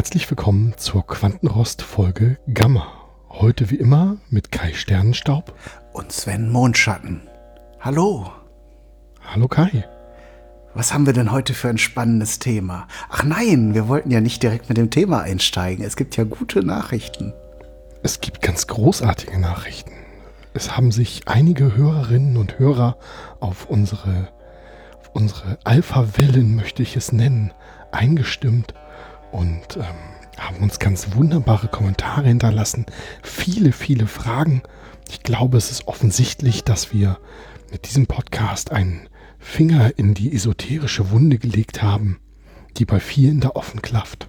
Herzlich willkommen zur Quantenrost-Folge Gamma. Heute wie immer mit Kai Sternenstaub und Sven Mondschatten. Hallo. Hallo Kai. Was haben wir denn heute für ein spannendes Thema? Ach nein, wir wollten ja nicht direkt mit dem Thema einsteigen. Es gibt ja gute Nachrichten. Es gibt ganz großartige Nachrichten. Es haben sich einige Hörerinnen und Hörer auf unsere, auf unsere Alpha-Wellen, möchte ich es nennen, eingestimmt und ähm, haben uns ganz wunderbare Kommentare hinterlassen. Viele, viele Fragen. Ich glaube, es ist offensichtlich, dass wir mit diesem Podcast einen Finger in die esoterische Wunde gelegt haben, die bei vielen da offen klafft.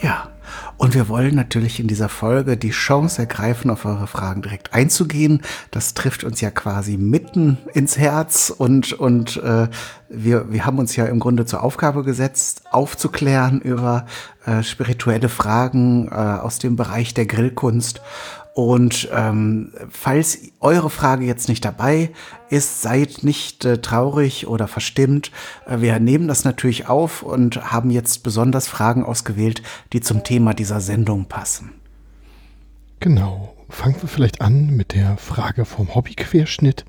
Ja, und wir wollen natürlich in dieser Folge die Chance ergreifen, auf eure Fragen direkt einzugehen. Das trifft uns ja quasi mitten ins Herz und, und äh, wir, wir haben uns ja im Grunde zur Aufgabe gesetzt, aufzuklären über äh, spirituelle Fragen äh, aus dem Bereich der Grillkunst. Und ähm, falls eure Frage jetzt nicht dabei ist, seid nicht äh, traurig oder verstimmt. Äh, wir nehmen das natürlich auf und haben jetzt besonders Fragen ausgewählt, die zum Thema dieser Sendung passen. Genau. Fangen wir vielleicht an mit der Frage vom Hobbyquerschnitt.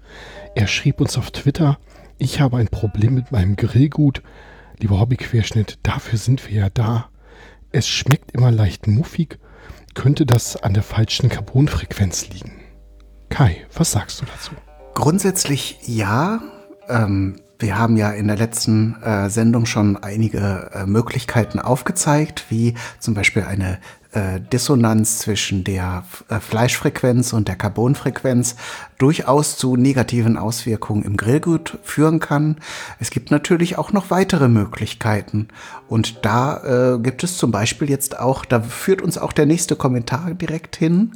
Er schrieb uns auf Twitter, ich habe ein Problem mit meinem Grillgut. Lieber Hobbyquerschnitt, dafür sind wir ja da. Es schmeckt immer leicht muffig könnte das an der falschen Carbonfrequenz liegen? Kai, was sagst du dazu? Grundsätzlich ja. Ähm, wir haben ja in der letzten äh, Sendung schon einige äh, Möglichkeiten aufgezeigt, wie zum Beispiel eine äh, Dissonanz zwischen der äh, Fleischfrequenz und der Carbonfrequenz durchaus zu negativen Auswirkungen im Grillgut führen kann. Es gibt natürlich auch noch weitere Möglichkeiten. Und da äh, gibt es zum Beispiel jetzt auch, da führt uns auch der nächste Kommentar direkt hin.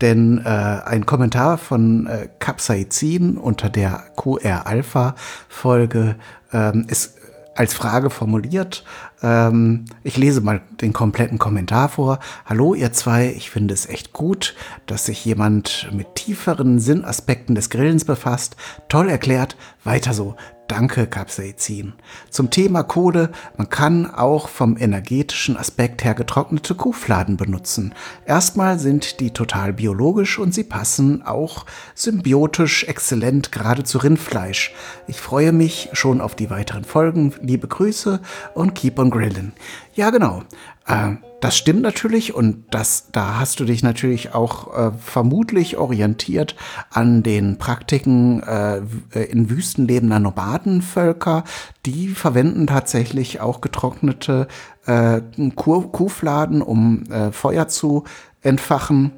Denn äh, ein Kommentar von äh, Capsaicin unter der QR-Alpha-Folge ähm, ist als Frage formuliert. Ähm, ich lese mal den kompletten Kommentar vor. Hallo ihr zwei, ich finde es echt gut, dass sich jemand mit tieferen Sinnaspekten des Grillens befasst. Toll erklärt, weiter so. Danke, Capsaicin. Zum Thema Kohle, man kann auch vom energetischen Aspekt her getrocknete Kuhfladen benutzen. Erstmal sind die total biologisch und sie passen auch symbiotisch exzellent gerade zu Rindfleisch. Ich freue mich schon auf die weiteren Folgen. Liebe Grüße und keep on grilling. Ja, genau. Äh, das stimmt natürlich und das, da hast du dich natürlich auch äh, vermutlich orientiert an den Praktiken äh, in Wüsten lebender Nomadenvölker. Die verwenden tatsächlich auch getrocknete äh, Kuhfladen, um äh, Feuer zu entfachen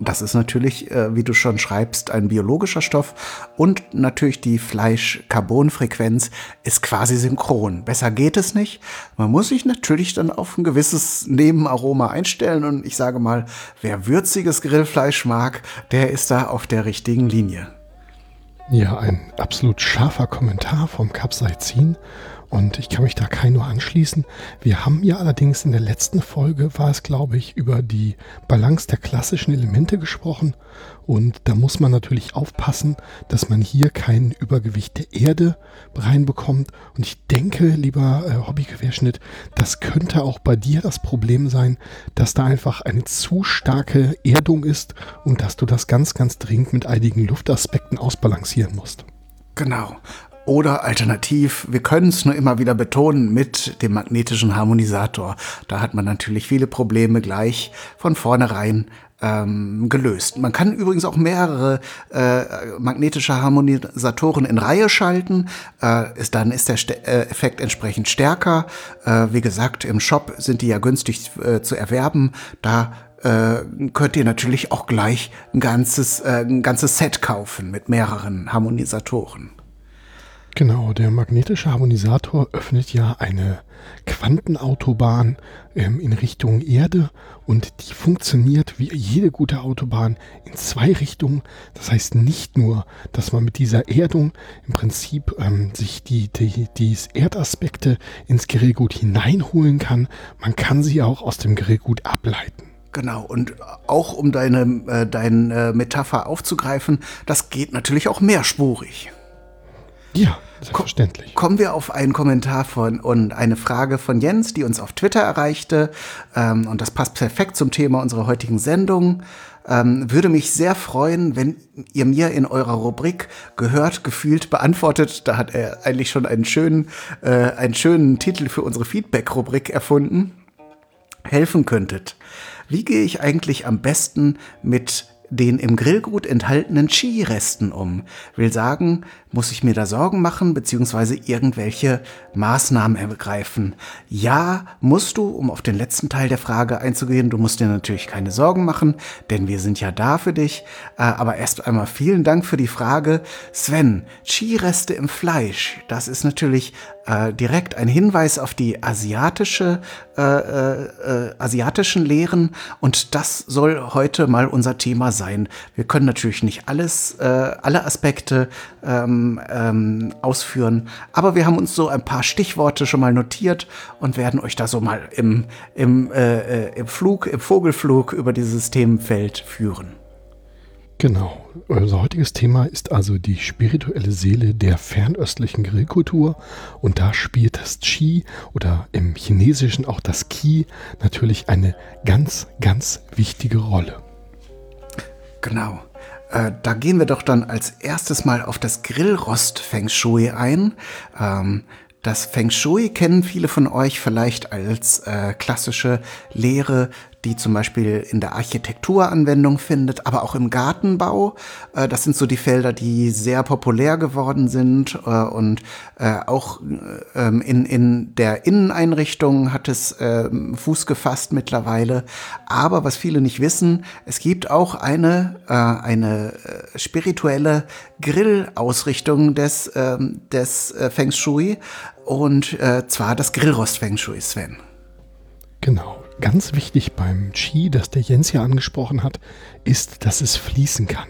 das ist natürlich, äh, wie du schon schreibst, ein biologischer Stoff und natürlich die Fleisch-Carbon-Frequenz ist quasi synchron. Besser geht es nicht. Man muss sich natürlich dann auf ein gewisses Nebenaroma einstellen und ich sage mal, wer würziges Grillfleisch mag, der ist da auf der richtigen Linie. Ja, ein absolut scharfer Kommentar vom Capsaicin und ich kann mich da kein nur anschließen. Wir haben ja allerdings in der letzten Folge, war es glaube ich, über die Balance der klassischen Elemente gesprochen. Und da muss man natürlich aufpassen, dass man hier kein Übergewicht der Erde reinbekommt. Und ich denke, lieber äh, Hobbyquerschnitt, das könnte auch bei dir das Problem sein, dass da einfach eine zu starke Erdung ist und dass du das ganz, ganz dringend mit einigen Luftaspekten ausbalancieren musst. Genau. Oder alternativ, wir können es nur immer wieder betonen mit dem magnetischen Harmonisator. Da hat man natürlich viele Probleme gleich von vornherein ähm, gelöst. Man kann übrigens auch mehrere äh, magnetische Harmonisatoren in Reihe schalten. Äh, ist, dann ist der St äh, Effekt entsprechend stärker. Äh, wie gesagt, im Shop sind die ja günstig äh, zu erwerben. Da äh, könnt ihr natürlich auch gleich ein ganzes, äh, ein ganzes Set kaufen mit mehreren Harmonisatoren. Genau, der magnetische Harmonisator öffnet ja eine Quantenautobahn ähm, in Richtung Erde und die funktioniert wie jede gute Autobahn in zwei Richtungen. Das heißt nicht nur, dass man mit dieser Erdung im Prinzip ähm, sich die, die, die Erdaspekte ins Grillgut hineinholen kann, man kann sie auch aus dem Grillgut ableiten. Genau, und auch um deine, äh, deine äh, Metapher aufzugreifen, das geht natürlich auch mehrspurig. Ja, selbstverständlich. Kommen wir auf einen Kommentar von und eine Frage von Jens, die uns auf Twitter erreichte. Ähm, und das passt perfekt zum Thema unserer heutigen Sendung. Ähm, würde mich sehr freuen, wenn ihr mir in eurer Rubrik gehört, gefühlt, beantwortet. Da hat er eigentlich schon einen schönen, äh, einen schönen Titel für unsere Feedback-Rubrik erfunden. Helfen könntet. Wie gehe ich eigentlich am besten mit den im Grillgut enthaltenen Chi-Resten um. Will sagen, muss ich mir da Sorgen machen beziehungsweise irgendwelche Maßnahmen ergreifen? Ja, musst du, um auf den letzten Teil der Frage einzugehen. Du musst dir natürlich keine Sorgen machen, denn wir sind ja da für dich. Äh, aber erst einmal vielen Dank für die Frage. Sven, Chi-Reste im Fleisch, das ist natürlich äh, direkt ein Hinweis auf die asiatische, äh, äh, äh, asiatischen Lehren und das soll heute mal unser Thema sein. Wir können natürlich nicht alles, alle Aspekte ähm, ähm, ausführen, aber wir haben uns so ein paar Stichworte schon mal notiert und werden euch da so mal im, im, äh, im Flug, im Vogelflug über dieses Themenfeld führen. Genau. Unser heutiges Thema ist also die spirituelle Seele der fernöstlichen Grillkultur. Und da spielt das Qi oder im Chinesischen auch das Qi natürlich eine ganz, ganz wichtige Rolle. Genau. Äh, da gehen wir doch dann als erstes mal auf das Grillrost Feng Shui ein. Ähm, das Feng Shui kennen viele von euch vielleicht als äh, klassische Lehre die zum Beispiel in der Architektur Anwendung findet, aber auch im Gartenbau. Äh, das sind so die Felder, die sehr populär geworden sind äh, und äh, auch ähm, in, in der Inneneinrichtung hat es ähm, Fuß gefasst mittlerweile. Aber was viele nicht wissen, es gibt auch eine, eine spirituelle Grillausrichtung des, ähm, des Feng Shui und zwar das Grillrost Feng Shui, Sven. Genau. Ganz wichtig beim Qi, das der Jens ja angesprochen hat, ist, dass es fließen kann.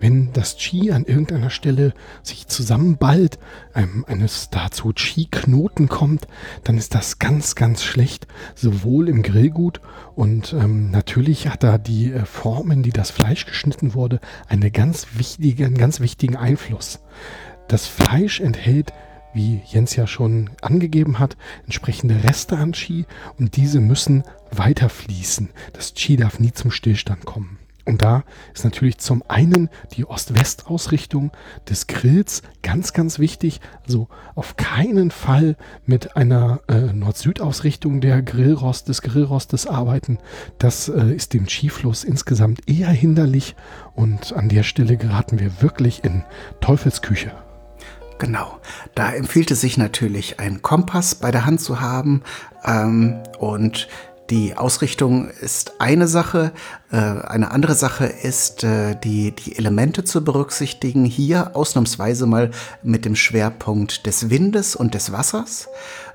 Wenn das Qi an irgendeiner Stelle sich zusammenballt, ähm, eines dazu Qi-Knoten kommt, dann ist das ganz, ganz schlecht, sowohl im Grillgut und ähm, natürlich hat da die äh, Formen, die das Fleisch geschnitten wurde, eine ganz wichtige, einen ganz wichtigen Einfluss. Das Fleisch enthält wie Jens ja schon angegeben hat, entsprechende Reste an Qi und diese müssen weiterfließen. Das Qi darf nie zum Stillstand kommen. Und da ist natürlich zum einen die Ost-West-Ausrichtung des Grills ganz, ganz wichtig. Also auf keinen Fall mit einer äh, Nord-Süd-Ausrichtung der Grillrost, des Grillrostes arbeiten. Das äh, ist dem Qi-Fluss insgesamt eher hinderlich und an der Stelle geraten wir wirklich in Teufelsküche. Genau. Da empfiehlt es sich natürlich, einen Kompass bei der Hand zu haben. Ähm, und die Ausrichtung ist eine Sache. Äh, eine andere Sache ist, äh, die, die Elemente zu berücksichtigen. Hier ausnahmsweise mal mit dem Schwerpunkt des Windes und des Wassers.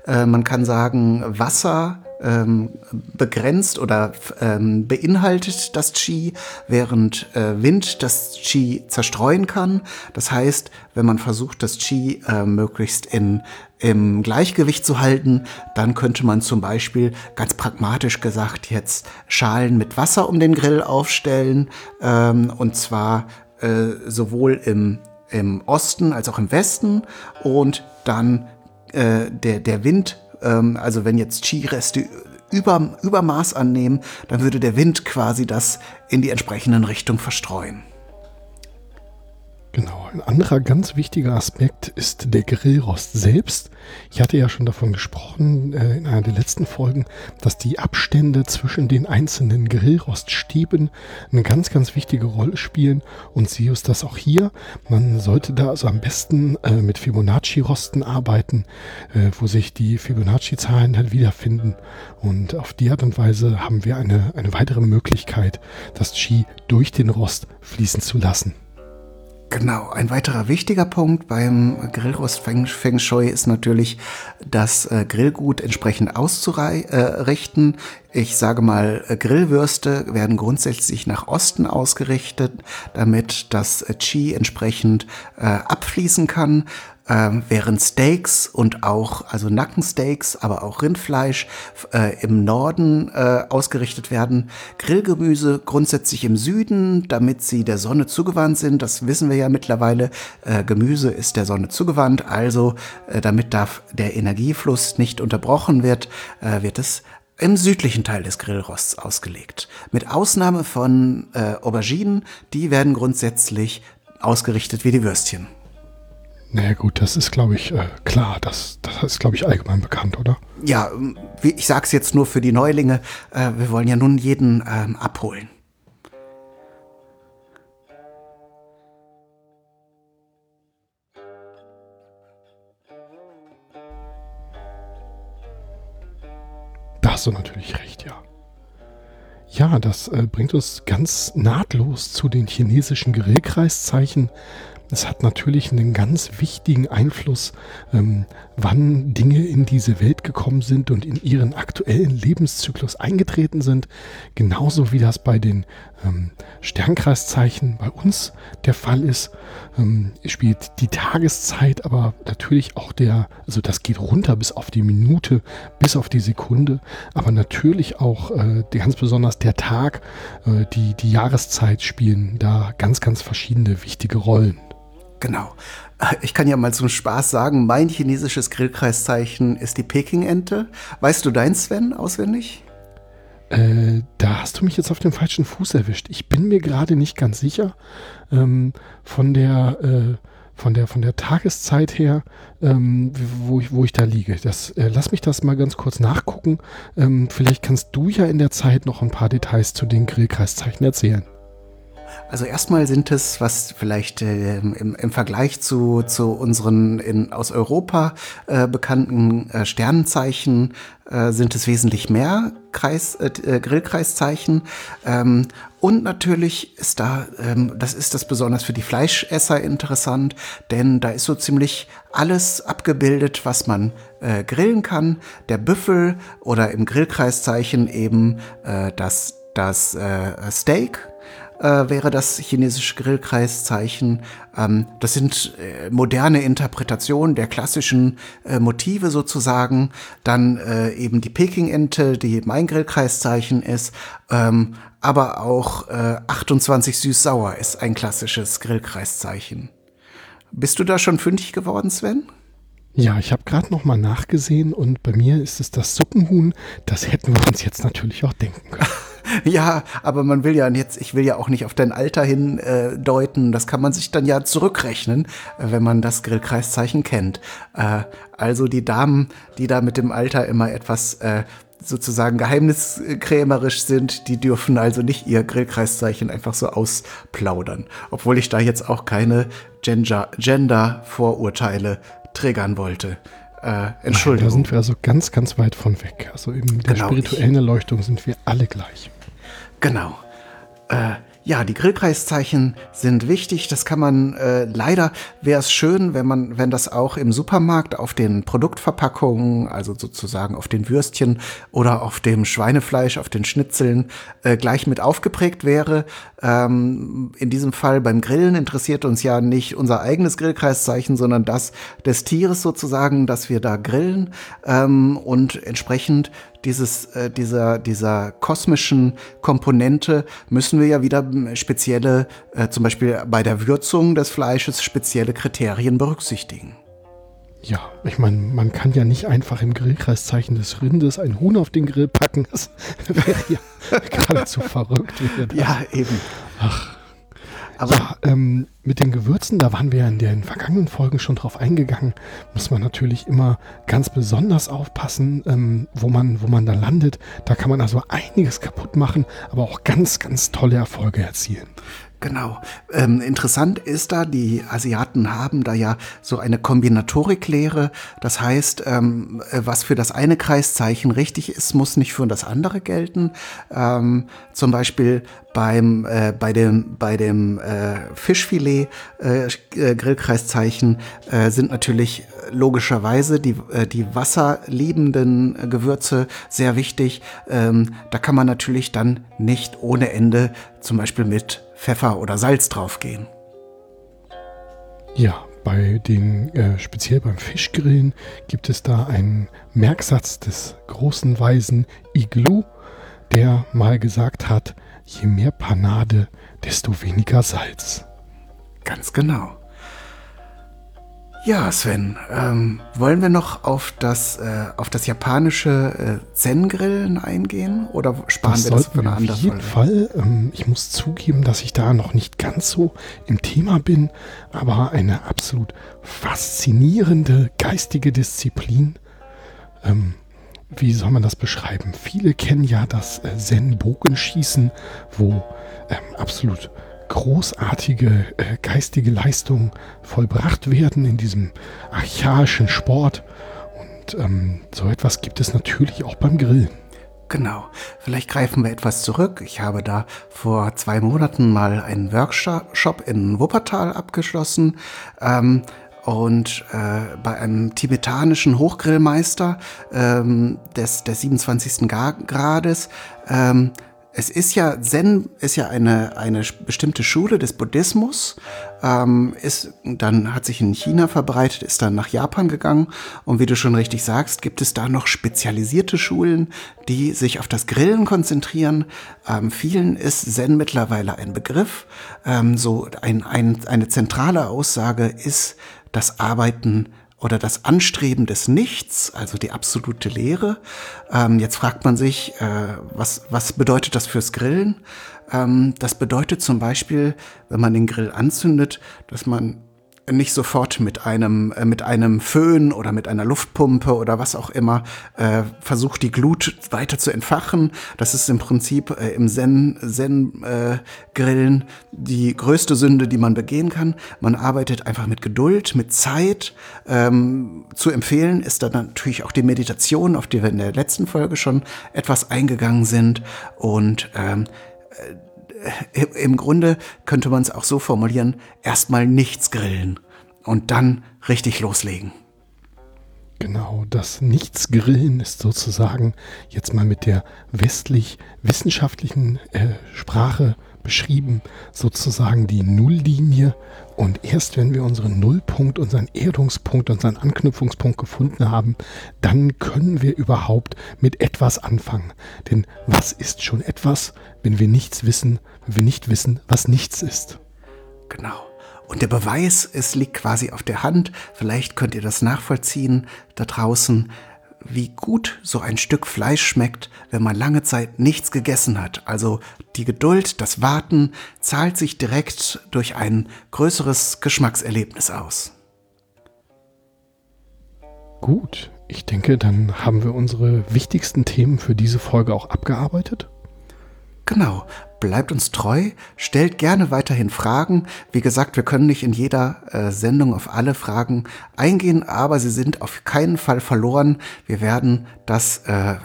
Äh, man kann sagen, Wasser ähm, begrenzt oder ähm, beinhaltet das Qi, während äh, Wind das Qi zerstreuen kann. Das heißt, wenn man versucht, das Qi äh, möglichst in, im Gleichgewicht zu halten, dann könnte man zum Beispiel ganz pragmatisch gesagt jetzt Schalen mit Wasser um den Grill aufstellen ähm, und zwar äh, sowohl im, im Osten als auch im Westen und dann äh, der, der Wind ähm, also wenn jetzt Chi-Reste über, Übermaß annehmen, dann würde der Wind quasi das in die entsprechenden Richtungen verstreuen. Ein anderer ganz wichtiger Aspekt ist der Grillrost selbst. Ich hatte ja schon davon gesprochen äh, in einer der letzten Folgen, dass die Abstände zwischen den einzelnen Grillroststäben eine ganz, ganz wichtige Rolle spielen und sie ist das auch hier. Man sollte da also am besten äh, mit Fibonacci-Rosten arbeiten, äh, wo sich die Fibonacci-Zahlen halt wiederfinden. Und auf die Art und Weise haben wir eine, eine weitere Möglichkeit, das Qi durch den Rost fließen zu lassen. Genau, ein weiterer wichtiger Punkt beim Grillrost Feng, Feng Shui ist natürlich, das äh, Grillgut entsprechend auszurichten. Äh, ich sage mal, äh, Grillwürste werden grundsätzlich nach Osten ausgerichtet, damit das äh, Qi entsprechend äh, abfließen kann. Äh, während Steaks und auch, also Nackensteaks, aber auch Rindfleisch äh, im Norden äh, ausgerichtet werden. Grillgemüse grundsätzlich im Süden, damit sie der Sonne zugewandt sind. Das wissen wir ja mittlerweile. Äh, Gemüse ist der Sonne zugewandt, also äh, damit darf der Energiefluss nicht unterbrochen wird, äh, wird es im südlichen Teil des Grillrosts ausgelegt. Mit Ausnahme von äh, Auberginen, die werden grundsätzlich ausgerichtet wie die Würstchen. Naja gut, das ist, glaube ich, äh, klar. Das, das ist, glaube ich, allgemein bekannt, oder? Ja, ich sage es jetzt nur für die Neulinge. Äh, wir wollen ja nun jeden ähm, abholen. Da hast du natürlich recht, ja. Ja, das äh, bringt uns ganz nahtlos zu den chinesischen Grillkreiszeichen, es hat natürlich einen ganz wichtigen Einfluss, ähm, wann Dinge in diese Welt gekommen sind und in ihren aktuellen Lebenszyklus eingetreten sind. Genauso wie das bei den ähm, Sternkreiszeichen bei uns der Fall ist, ähm, spielt die Tageszeit, aber natürlich auch der, also das geht runter bis auf die Minute, bis auf die Sekunde, aber natürlich auch äh, ganz besonders der Tag, äh, die, die Jahreszeit spielen da ganz, ganz verschiedene wichtige Rollen. Genau. Ich kann ja mal zum Spaß sagen, mein chinesisches Grillkreiszeichen ist die Peking-Ente. Weißt du dein, Sven, auswendig? Äh, da hast du mich jetzt auf dem falschen Fuß erwischt. Ich bin mir gerade nicht ganz sicher ähm, von der äh, von der von der Tageszeit her, ähm, wo ich wo ich da liege. Das äh, lass mich das mal ganz kurz nachgucken. Ähm, vielleicht kannst du ja in der Zeit noch ein paar Details zu den Grillkreiszeichen erzählen. Also erstmal sind es, was vielleicht äh, im, im, Vergleich zu, zu unseren in, aus Europa äh, bekannten äh, Sternenzeichen, äh, sind es wesentlich mehr Kreis, äh, äh, Grillkreiszeichen. Ähm, und natürlich ist da, ähm, das ist das besonders für die Fleischesser interessant, denn da ist so ziemlich alles abgebildet, was man grillen kann. Der Büffel oder im Grillkreiszeichen eben das, das Steak, äh, wäre das chinesische Grillkreiszeichen. Ähm, das sind äh, moderne Interpretationen der klassischen äh, Motive sozusagen. Dann äh, eben die Peking-Ente, die mein Grillkreiszeichen ist. Ähm, aber auch 28 äh, süß-sauer ist ein klassisches Grillkreiszeichen. Bist du da schon fündig geworden, Sven? Ja, ich habe gerade noch mal nachgesehen und bei mir ist es das Suppenhuhn. Das hätten wir uns jetzt natürlich auch denken können. Ja, aber man will ja jetzt, ich will ja auch nicht auf dein Alter hin äh, deuten. Das kann man sich dann ja zurückrechnen, äh, wenn man das Grillkreiszeichen kennt. Äh, also die Damen, die da mit dem Alter immer etwas äh, sozusagen geheimniskrämerisch sind, die dürfen also nicht ihr Grillkreiszeichen einfach so ausplaudern. Obwohl ich da jetzt auch keine Gender-Vorurteile triggern wollte. Äh, Entschuldigung. Nein, da sind wir also ganz, ganz weit von weg. Also in der genau, spirituellen Erleuchtung sind wir alle gleich. Genau. Äh, ja, die Grillkreiszeichen sind wichtig. Das kann man äh, leider wäre es schön, wenn man, wenn das auch im Supermarkt auf den Produktverpackungen, also sozusagen auf den Würstchen oder auf dem Schweinefleisch, auf den Schnitzeln äh, gleich mit aufgeprägt wäre. Ähm, in diesem Fall beim Grillen interessiert uns ja nicht unser eigenes Grillkreiszeichen, sondern das des Tieres sozusagen, dass wir da grillen ähm, und entsprechend dieses, äh, dieser, dieser kosmischen Komponente müssen wir ja wieder spezielle, äh, zum Beispiel bei der Würzung des Fleisches, spezielle Kriterien berücksichtigen. Ja, ich meine, man kann ja nicht einfach im Grillkreiszeichen des Rindes ein Huhn auf den Grill packen. Das wäre ja geradezu verrückt. Ja, eben. Ach, aber ähm, mit den Gewürzen, da waren wir ja in den vergangenen Folgen schon drauf eingegangen, muss man natürlich immer ganz besonders aufpassen, ähm, wo, man, wo man da landet. Da kann man also einiges kaputt machen, aber auch ganz, ganz tolle Erfolge erzielen. Genau. Ähm, interessant ist da, die Asiaten haben da ja so eine Kombinatoriklehre. Das heißt, ähm, was für das eine Kreiszeichen richtig ist, muss nicht für das andere gelten. Ähm, zum Beispiel beim, äh, bei dem, bei dem äh, Fischfilet äh, äh Grillkreiszeichen äh, sind natürlich logischerweise die, äh, die wasserliebenden Gewürze sehr wichtig. Ähm, da kann man natürlich dann nicht ohne Ende zum Beispiel mit Pfeffer oder Salz draufgehen. Ja, bei den, äh, speziell beim Fischgrillen, gibt es da einen Merksatz des großen Weisen Iglu, der mal gesagt hat, je mehr Panade, desto weniger Salz. Ganz genau. Ja, Sven, ähm, wollen wir noch auf das, äh, auf das japanische äh, Zen-Grillen eingehen oder sparen Das wir das für eine andere auf jeden? Fall. Ähm, ich muss zugeben, dass ich da noch nicht ganz so im Thema bin, aber eine absolut faszinierende geistige Disziplin. Ähm, wie soll man das beschreiben? Viele kennen ja das äh, Zen-Bogenschießen, wo ähm, absolut großartige äh, geistige Leistungen vollbracht werden in diesem archaischen Sport. Und ähm, so etwas gibt es natürlich auch beim Grillen. Genau. Vielleicht greifen wir etwas zurück. Ich habe da vor zwei Monaten mal einen Workshop in Wuppertal abgeschlossen. Ähm, und äh, bei einem tibetanischen Hochgrillmeister ähm, des, des 27. Ga- Grades. Ähm, es ist ja, Zen ist ja eine, eine bestimmte Schule des Buddhismus, ähm, ist, dann hat sich in China verbreitet, ist dann nach Japan gegangen und wie du schon richtig sagst, gibt es da noch spezialisierte Schulen, die sich auf das Grillen konzentrieren. Ähm, vielen ist Zen mittlerweile ein Begriff. Ähm, so ein, ein, eine zentrale Aussage ist das Arbeiten oder das Anstreben des Nichts, also die absolute Leere. Ähm, jetzt fragt man sich, äh, was, was bedeutet das fürs Grillen? Ähm, das bedeutet zum Beispiel, wenn man den Grill anzündet, dass man nicht sofort mit einem, äh, mit einem Föhn oder mit einer Luftpumpe oder was auch immer äh, versucht, die Glut weiter zu entfachen. Das ist im Prinzip äh, im Zen, Zen äh, die größte Sünde, die man begehen kann. Man arbeitet einfach mit Geduld, mit Zeit. Ähm, zu empfehlen ist dann natürlich auch die Meditation, auf die wir in der letzten Folge schon etwas eingegangen sind. Und ähm, im Grunde könnte man es auch so formulieren, erstmal nichts grillen und dann richtig loslegen. Genau, das Nichtsgrillen ist sozusagen jetzt mal mit der westlich-wissenschaftlichen äh, Sprache beschrieben, sozusagen die Nulllinie. Und erst wenn wir unseren Nullpunkt, unseren Erdungspunkt, unseren Anknüpfungspunkt gefunden haben, dann können wir überhaupt mit etwas anfangen. Denn was ist schon etwas, wenn wir nichts wissen, wenn wir nicht wissen, was nichts ist? Genau. Und der Beweis, es liegt quasi auf der Hand. Vielleicht könnt ihr das nachvollziehen da draußen, wie gut so ein Stück Fleisch schmeckt, wenn man lange Zeit nichts gegessen hat. Also die Geduld, das Warten zahlt sich direkt durch ein größeres Geschmackserlebnis aus. Gut, ich denke, dann haben wir unsere wichtigsten Themen für diese Folge auch abgearbeitet. Genau. Bleibt uns treu, stellt gerne weiterhin Fragen. Wie gesagt, wir können nicht in jeder äh, Sendung auf alle Fragen eingehen, aber sie sind auf keinen Fall verloren. Wir werden das äh, äh,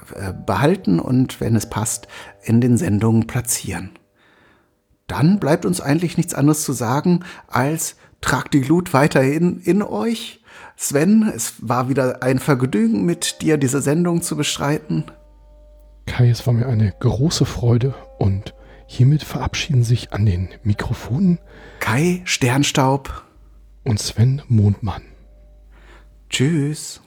behalten und, wenn es passt, in den Sendungen platzieren. Dann bleibt uns eigentlich nichts anderes zu sagen, als tragt die Glut weiterhin in euch. Sven, es war wieder ein Vergnügen, mit dir diese Sendung zu bestreiten. Kai, es war mir eine große Freude und hiermit verabschieden sich an den Mikrofonen Kai Sternstaub. und Sven Mondmann. Tschüss.